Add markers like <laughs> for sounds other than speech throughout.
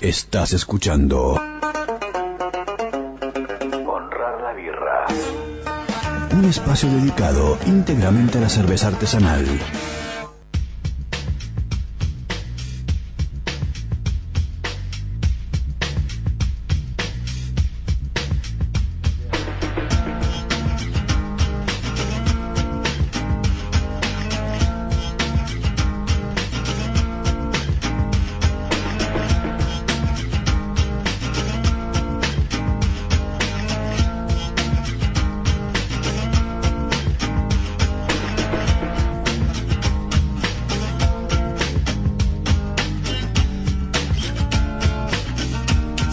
Estás escuchando. Honrar la birra. Un espacio dedicado íntegramente a la cerveza artesanal.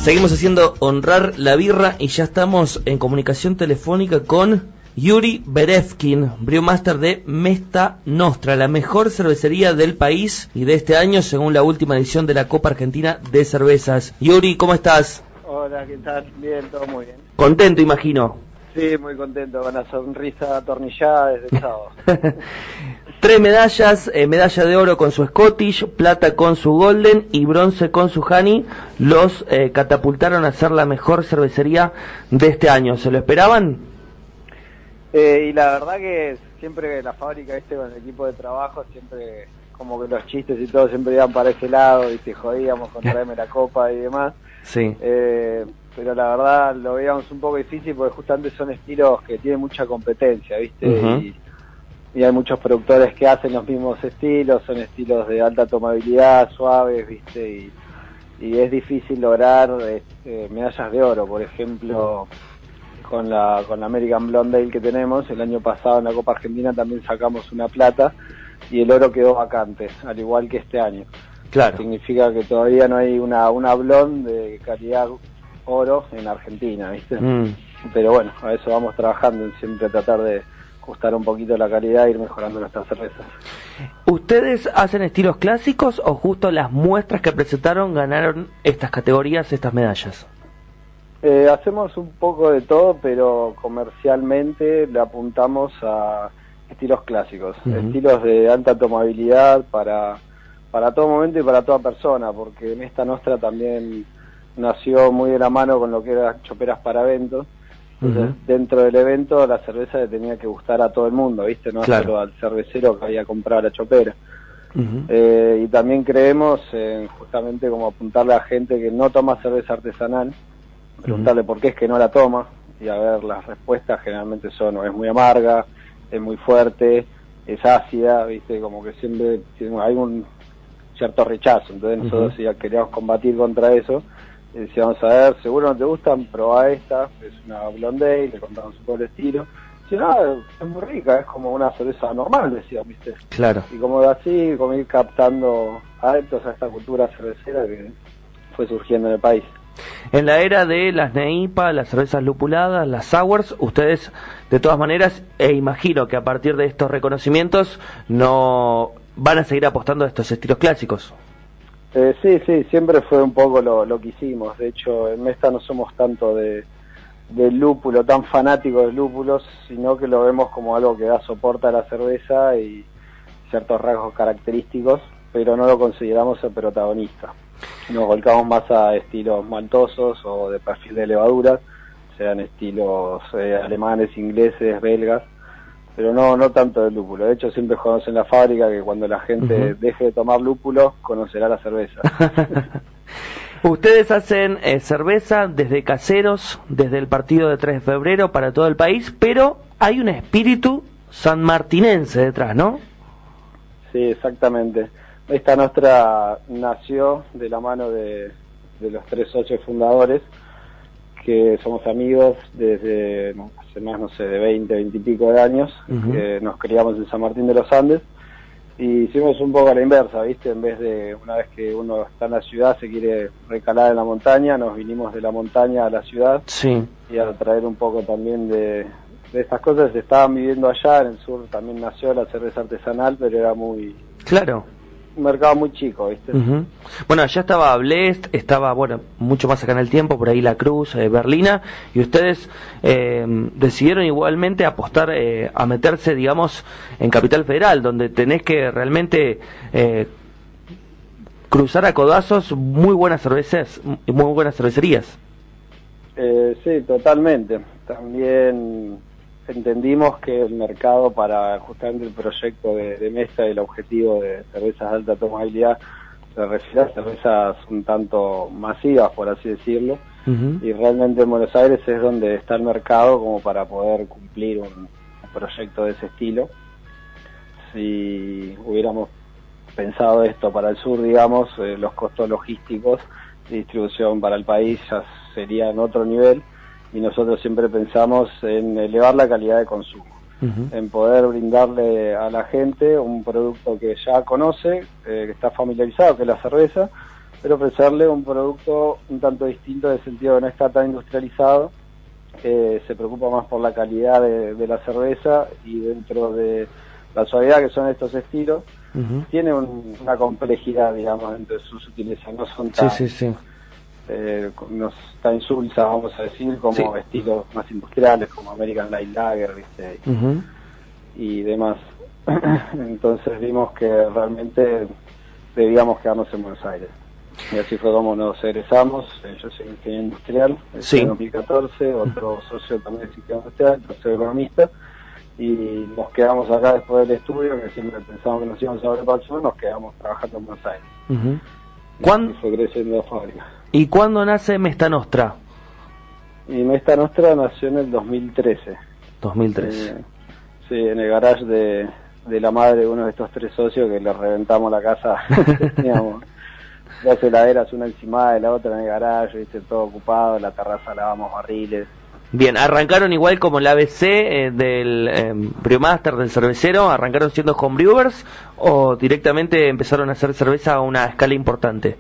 Seguimos haciendo honrar la birra y ya estamos en comunicación telefónica con Yuri Berevkin, brewmaster de Mesta Nostra, la mejor cervecería del país y de este año según la última edición de la Copa Argentina de Cervezas. Yuri, ¿cómo estás? Hola, ¿qué tal? Bien, todo muy bien. Contento, imagino. Sí, muy contento, con la sonrisa atornillada desde el sábado. <laughs> Tres medallas, eh, medalla de oro con su Scottish, plata con su Golden y bronce con su Honey, los eh, catapultaron a ser la mejor cervecería de este año. ¿Se lo esperaban? Eh, y la verdad que siempre la fábrica, este con el equipo de trabajo, siempre como que los chistes y todo siempre iban para ese lado, y te jodíamos con traerme la copa y demás. Sí. pero la verdad lo veíamos un poco difícil porque justamente son estilos que tienen mucha competencia, ¿viste? y, y hay muchos productores que hacen los mismos estilos, son estilos de alta tomabilidad, suaves, ¿viste? Y, y es difícil lograr este, medallas de oro, por ejemplo, con la, con la American Blonde Ale que tenemos, el año pasado en la Copa Argentina también sacamos una plata y el oro quedó vacante, al igual que este año. Claro. Significa que todavía no hay una, una blonde de calidad oro en Argentina, ¿viste? Mm. Pero bueno, a eso vamos trabajando, siempre tratar de ajustar un poquito la calidad e ir mejorando nuestras cervezas. ¿Ustedes hacen estilos clásicos o justo las muestras que presentaron ganaron estas categorías, estas medallas? Eh, hacemos un poco de todo, pero comercialmente le apuntamos a estilos clásicos, estilos de alta tomabilidad para, para todo momento y para toda persona, porque en esta nuestra también nació muy de la mano con lo que eran choperas para eventos dentro del evento la cerveza le tenía que gustar a todo el mundo, ¿viste? No solo al cervecero que había comprado la chopera. Eh, y también creemos en justamente como apuntarle a gente que no toma cerveza artesanal, preguntarle por qué es que no la toma y a ver las respuestas generalmente son o es muy amarga, es muy fuerte, es ácida, viste, como que siempre hay un cierto rechazo, entonces nosotros ya queríamos combatir contra eso y decíamos, a ver, seguro no te gustan, probá esta, es una blonde, y le contamos un poco el estilo. Si no, es muy rica, es como una cerveza normal, decíamos, ¿viste? Claro. Y como así, como ir captando adeptos a esta cultura cervecera que fue surgiendo en el país. En la era de las NEIPA, las cervezas lupuladas, las sours, ustedes de todas maneras, e imagino que a partir de estos reconocimientos no van a seguir apostando a estos estilos clásicos. Eh, sí, sí, siempre fue un poco lo, que hicimos. De hecho, en Mesta no somos tanto de, lúpulo, tan fanáticos de lúpulos, sino que lo vemos como algo que da soporte a la cerveza y ciertos rasgos característicos, pero no lo consideramos el protagonista. Nos volcamos más a estilos maltosos o de perfil de levaduras, sean estilos eh, alemanes, ingleses, belgas, pero no no tanto del lúpulo. De hecho, siempre jugamos en la fábrica que cuando la gente deje de tomar lúpulo, conocerá la cerveza. <laughs> Ustedes hacen eh, cerveza desde caseros, desde el partido de 3 de febrero para todo el país, pero hay un espíritu sanmartinense detrás, ¿no? Sí, exactamente. Esta nuestra nació de la mano de, de los tres socios fundadores, que somos amigos desde hace más, no sé, de 20, 20 y pico de años, que nos criamos en San Martín de los Andes, y hicimos un poco a la inversa, ¿viste? En vez de una vez que uno está en la ciudad, se quiere recalar en la montaña, nos vinimos de la montaña a la ciudad, sí. y a traer un poco también de, de estas cosas, estaban viviendo allá, en el sur también nació la cerveza artesanal, pero era muy... Claro un mercado muy chico, ¿viste? Bueno, allá estaba Blest, estaba, bueno, mucho más acá en el tiempo, por ahí La Cruz, eh, Berlina, y ustedes eh, decidieron igualmente apostar eh, a meterse, digamos, en Capital Federal, donde tenés que realmente cruzar a codazos muy buenas cervezas, muy buenas cervecerías. Eh, sí, totalmente. También entendimos que el mercado para justamente el proyecto de, de Mesa y el objetivo de cervezas de alta tomabilidad se refiere a cervezas un tanto masivas, por así decirlo, y realmente en Buenos Aires es donde está el mercado como para poder cumplir un, proyecto de ese estilo. Si hubiéramos pensado esto para el sur, digamos, eh, los costos logísticos de distribución para el país ya serían otro nivel y nosotros siempre pensamos en elevar la calidad de consumo, en poder brindarle a la gente un producto que ya conoce, eh, que está familiarizado, que es la cerveza, pero ofrecerle un producto un tanto distinto en el sentido que no está tan industrializado, se preocupa más por la calidad de, la cerveza y dentro de la suavidad que son estos estilos, tiene una complejidad, digamos, dentro de sus sutileza, no son tan... Sí, sí, sí eh, nos está insulsa, vamos a decir, como estilos más industriales, como American Light Lager, y demás. <clears throat> Entonces vimos que realmente debíamos quedarnos en Buenos Aires. Y así fue como nos egresamos. Eh, yo soy ingeniero industrial en 2014, otro socio también es ingeniero industrial, soy economista. Y nos quedamos acá después del estudio, que siempre pensábamos que nos íbamos a ver para el sur, nos quedamos trabajando en Buenos Aires. ¿Cuándo? Y fue creciendo la fábrica. ¿Y cuándo nace Mesta Nostra? Y Mesta Nostra nació en el 2013. 2013. Eh, sí, en el garage de, de la madre de uno de estos tres socios que le reventamos la casa. <laughs> Teníamos dos heladeras, una encima de la otra en el garage, viste, todo ocupado, la terraza lavamos barriles. Bien, arrancaron igual como el ABC eh, del eh, Brewmaster, del cervecero, arrancaron siendo homebrewers o directamente empezaron a hacer cerveza a una escala importante.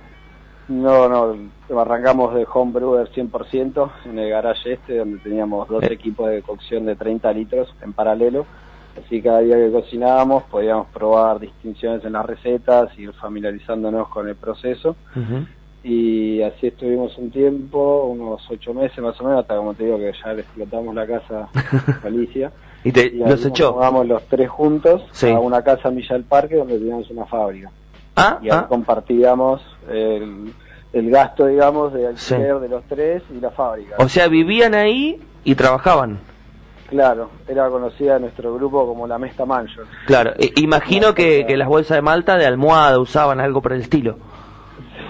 No, no, arrancamos de homebrewer 100% en el garage este, donde teníamos dos equipos de cocción de 30 litros en paralelo. Así cada día que cocinábamos podíamos probar distinciones en las recetas, ir familiarizándonos con el proceso y así estuvimos un tiempo, unos ocho meses más o menos, hasta como te digo que ya le explotamos la casa a Alicia. <laughs> ¿Y, te, los echó? Vamos los tres juntos a una casa en Villa del Parque donde teníamos una fábrica. Ah, y ahí ah. compartíamos el, el, gasto, digamos, de alquiler de los tres y la fábrica. O sea, vivían ahí y trabajaban. Claro, era conocida nuestro grupo como la Mesta Mansion. Claro, e, imagino que, que las bolsas de Malta de almohada usaban algo por el estilo.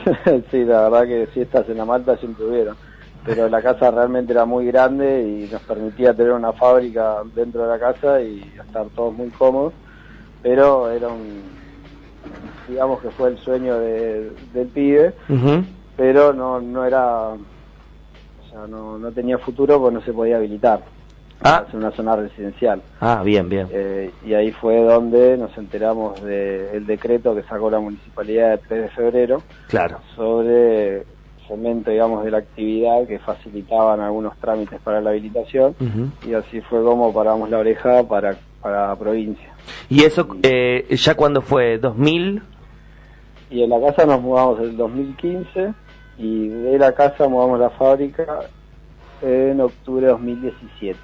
<laughs> sí, la verdad que fiestas en la Malta siempre hubieron, pero la casa realmente era muy grande y nos permitía tener una fábrica dentro de la casa y estar todos muy cómodos, pero era un, digamos que fue el sueño de, del pibe, pero no, no era, o sea, no, no tenía futuro porque no se podía habilitar. Ah. en una zona residencial. Ah, bien, bien. Eh, y ahí fue donde nos enteramos del decreto que sacó la municipalidad el 3 de febrero. Claro. Sobre fomento, digamos, de la actividad que facilitaban algunos trámites para la habilitación. Y así fue como paramos la oreja para, para la provincia. ¿Y eso eh, ya cuando fue? ¿2000? Y en la casa nos mudamos en el 2015 y de la casa mudamos la fábrica en octubre de 2017.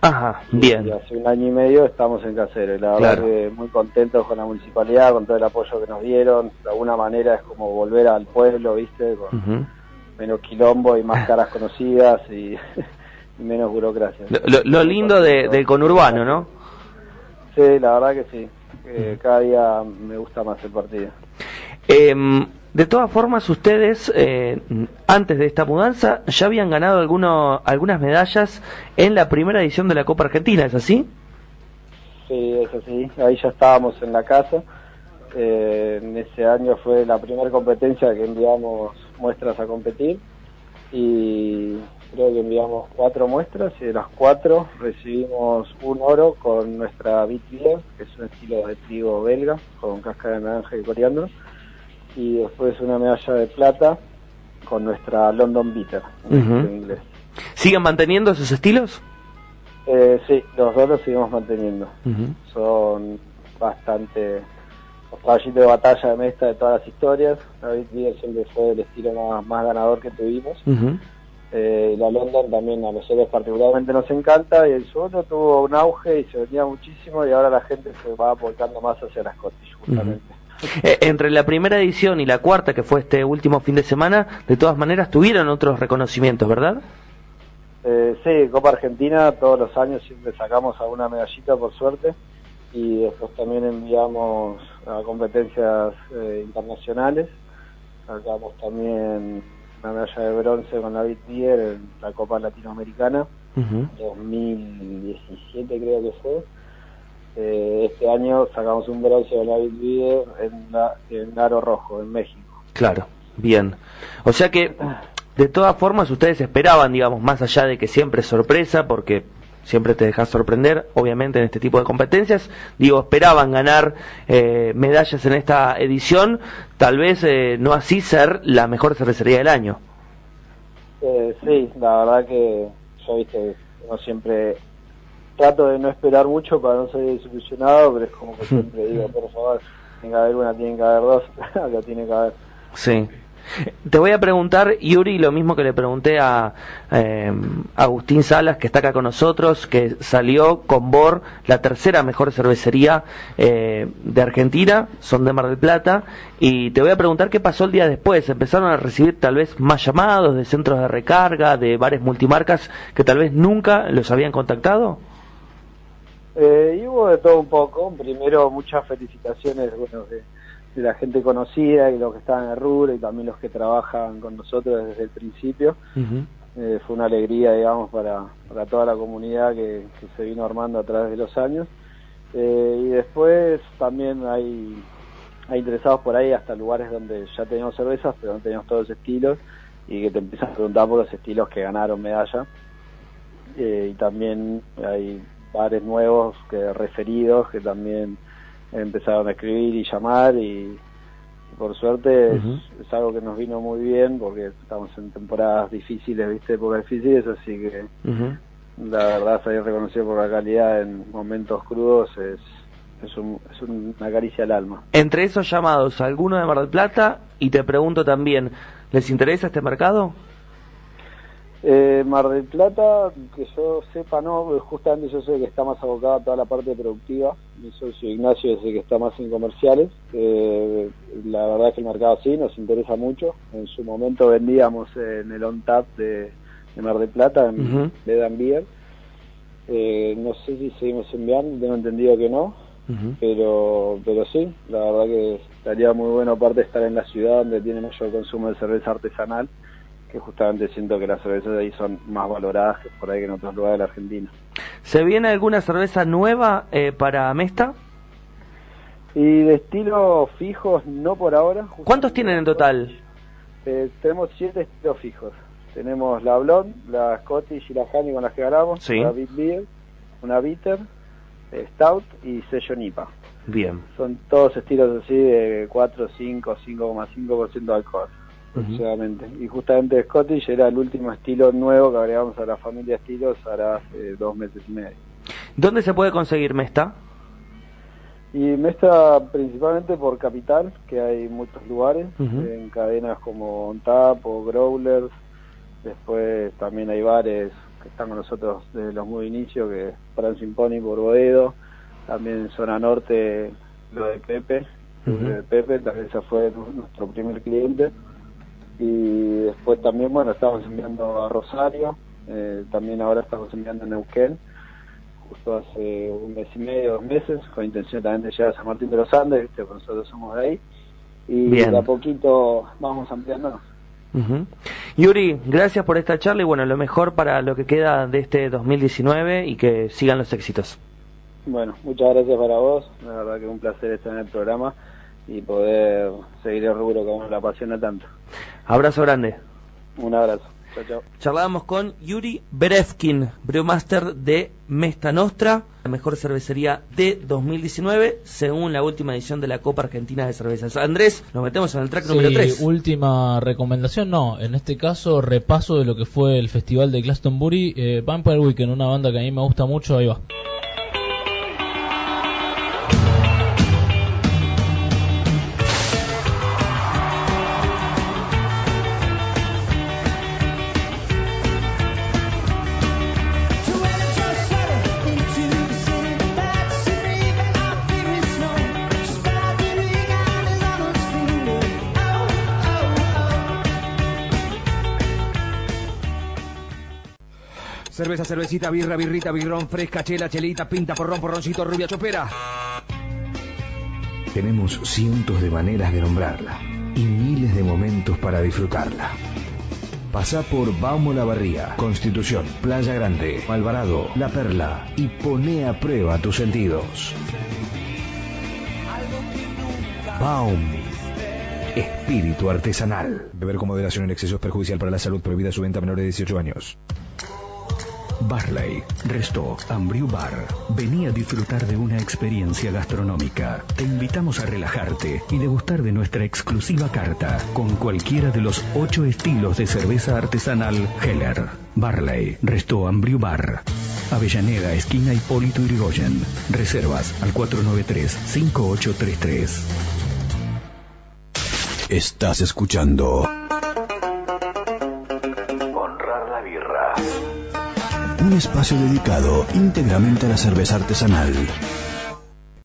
Ajá, bien. Y hace un año y medio estamos en Casero. Y la verdad que muy contentos con la municipalidad, con todo el apoyo que nos dieron. De alguna manera es como volver al pueblo, ¿viste? Con menos quilombo y más caras conocidas y, <laughs> menos burocracia. Lo, lindo de, del conurbano, ¿no? Sí, la verdad que sí. Cada día me gusta más el partido. Eh, de todas formas, ustedes, eh, antes de esta mudanza, ya habían ganado alguno, algunas medallas en la primera edición de la Copa Argentina, ¿es así? Sí, es así. Ahí ya estábamos en la casa. Eh, en ese año fue la primera competencia que enviamos muestras a competir y creo que enviamos cuatro muestras y de las cuatro recibimos un oro con nuestra Beat que es un estilo de trigo belga con cáscara de naranja y coriandro y después una medalla de plata con nuestra London Bitter en inglés. ¿Siguen manteniendo esos estilos? Eh, sí, los dos los seguimos manteniendo. Son bastante los caballitos de batalla de Mesta de todas las historias. David Beer siempre fue el estilo más, ganador que tuvimos. Eh, la London también a nosotros particularmente nos encanta y el suelo tuvo un auge y se vendía muchísimo y ahora la gente se va volcando más hacia las Scottish justamente. Eh, entre la primera edición y la cuarta, que fue este último fin de semana, de todas maneras tuvieron otros reconocimientos, ¿verdad? Eh, sí, Copa Argentina, todos los años siempre sacamos alguna medallita, por suerte, y después también enviamos a competencias eh, internacionales. Sacamos también medalla de bronce con David Bier en la Copa Latinoamericana, 2017 creo que fue. Eh, este año sacamos un bronce con David Bier en, la, en Aro Rojo, en México. Claro, bien. O sea que de todas formas, ustedes esperaban, digamos, más allá de que siempre es sorpresa, porque siempre te dejas sorprender, obviamente, en este tipo de competencias. Digo, esperaban ganar eh, medallas en esta edición, tal vez eh, no así ser la mejor cervecería del año. Eh, sí, la verdad que yo, viste, no siempre trato de no esperar mucho para no ser desilusionado, pero es como que <laughs> siempre digo, por favor, tiene que haber una, tiene que haber dos, <laughs> acá tiene que haber. Sí. Te voy a preguntar, Yuri, lo mismo que le pregunté a eh, Agustín Salas, que está acá con nosotros, que salió con Bor, la tercera mejor cervecería eh, de Argentina, son de Mar del Plata, y te voy a preguntar qué pasó el día después. ¿Empezaron a recibir tal vez más llamados de centros de recarga, de bares multimarcas, que tal vez nunca los habían contactado? Eh, y hubo de todo un poco. Primero, muchas felicitaciones bueno, de la gente conocida y los que estaban en el rubro y también los que trabajan con nosotros desde el principio. Eh, fue una alegría, digamos, para, para toda la comunidad que, se vino armando a través de los años. Eh, y después también hay, hay interesados por ahí hasta lugares donde ya teníamos cervezas, pero no teníamos todos los estilos y que te empiezan a preguntar por los estilos que ganaron medalla. Eh, y también hay bares nuevos que referidos que también empezaron a escribir y llamar y, por suerte es, algo que nos vino muy bien porque estamos en temporadas difíciles, viste, épocas difíciles, así que la verdad salir reconocido por la calidad en momentos crudos es, es, un, es una caricia al alma. Entre esos llamados, ¿alguno de Mar del Plata? Y te pregunto también, ¿les interesa este mercado? Eh, Mar del Plata, que yo sepa, no, justamente yo sé que está más abocada a toda la parte productiva. Mi socio Ignacio es el que está más en comerciales. Eh, la verdad es que el mercado sí, nos interesa mucho. En su momento vendíamos en el on-tap de, Mar del Plata, en uh Beer. Eh, no sé si seguimos enviando, tengo entendido que no, pero pero sí, la verdad que estaría muy bueno aparte estar en la ciudad donde tiene mayor consumo de cerveza artesanal que justamente siento que las cervezas de ahí son más valoradas que por ahí que en otros lugares de la Argentina. ¿Se viene alguna cerveza nueva eh, para Mesta? Y de estilo fijos, no por ahora. ¿Cuántos tienen en total? Eh, tenemos siete estilos fijos. Tenemos la Blonde, la Scottish y la Honey con las que ganamos, la Big Beer, una Bitter, eh, Stout y sello Nipa. Bien. Son todos estilos así de 4, 5, 5,5% de alcohol aproximadamente. Y justamente Scottish era el último estilo nuevo que agregamos a la familia estilos ahora hace dos meses y medio. ¿Dónde se puede conseguir Mesta? Y Mesta principalmente por Capital, que hay muchos lugares, en cadenas como OnTap o Growlers. Después también hay bares que están con nosotros desde los muy inicios, que es Francine Pony por Boedo. También en zona norte lo de Pepe, de Pepe, también ese fue nuestro primer cliente y después también, bueno, estamos enviando a Rosario, eh, también ahora estamos enviando a Neuquén, justo hace un mes y medio, dos meses, con intención también de llegar a San Martín de los Andes, ¿viste? nosotros somos de ahí, y de a poquito vamos ampliándonos. Yuri, gracias por esta charla y bueno, lo mejor para lo que queda de este 2019 y que sigan los éxitos. Bueno, muchas gracias para vos, la verdad que es un placer estar en el programa y poder seguir el rubro que a uno le apasiona tanto. Abrazo grande. Un abrazo. Chao, chao. Charlábamos con Yuri Berevkin, brewmaster de Mesta Nostra, la mejor cervecería de 2019, según la última edición de la Copa Argentina de Cervezas. Andrés, nos metemos en el track número 3. última recomendación, no, en este caso repaso de lo que fue el festival de Glastonbury, eh, Vampire Weekend, una banda que a mí me gusta mucho, ahí va. Cerveza, cervecita, birra, birrita, birrón, fresca, chela, chelita, pinta, porrón, porroncito, rubia, chopera. Tenemos cientos de maneras de nombrarla y miles de momentos para disfrutarla. Pasa por Baumo La Barría, Constitución, Playa Grande, Alvarado, La Perla y pone a prueba tus sentidos. Baum. Espíritu artesanal. Beber con moderación en exceso es perjudicial para la salud. Prohibida su venta a menores de 18 años. Barley, Resto, Ambriu Bar. Vení a disfrutar de una experiencia gastronómica. Te invitamos a relajarte y degustar de nuestra exclusiva carta con cualquiera de los ocho estilos de cerveza artesanal Heller. Barley, Resto, Ambriu Bar. Avellaneda, esquina Hipólito Yrigoyen. Reservas al 493-5833. Estás escuchando. Un espacio dedicado íntegramente a la cerveza artesanal.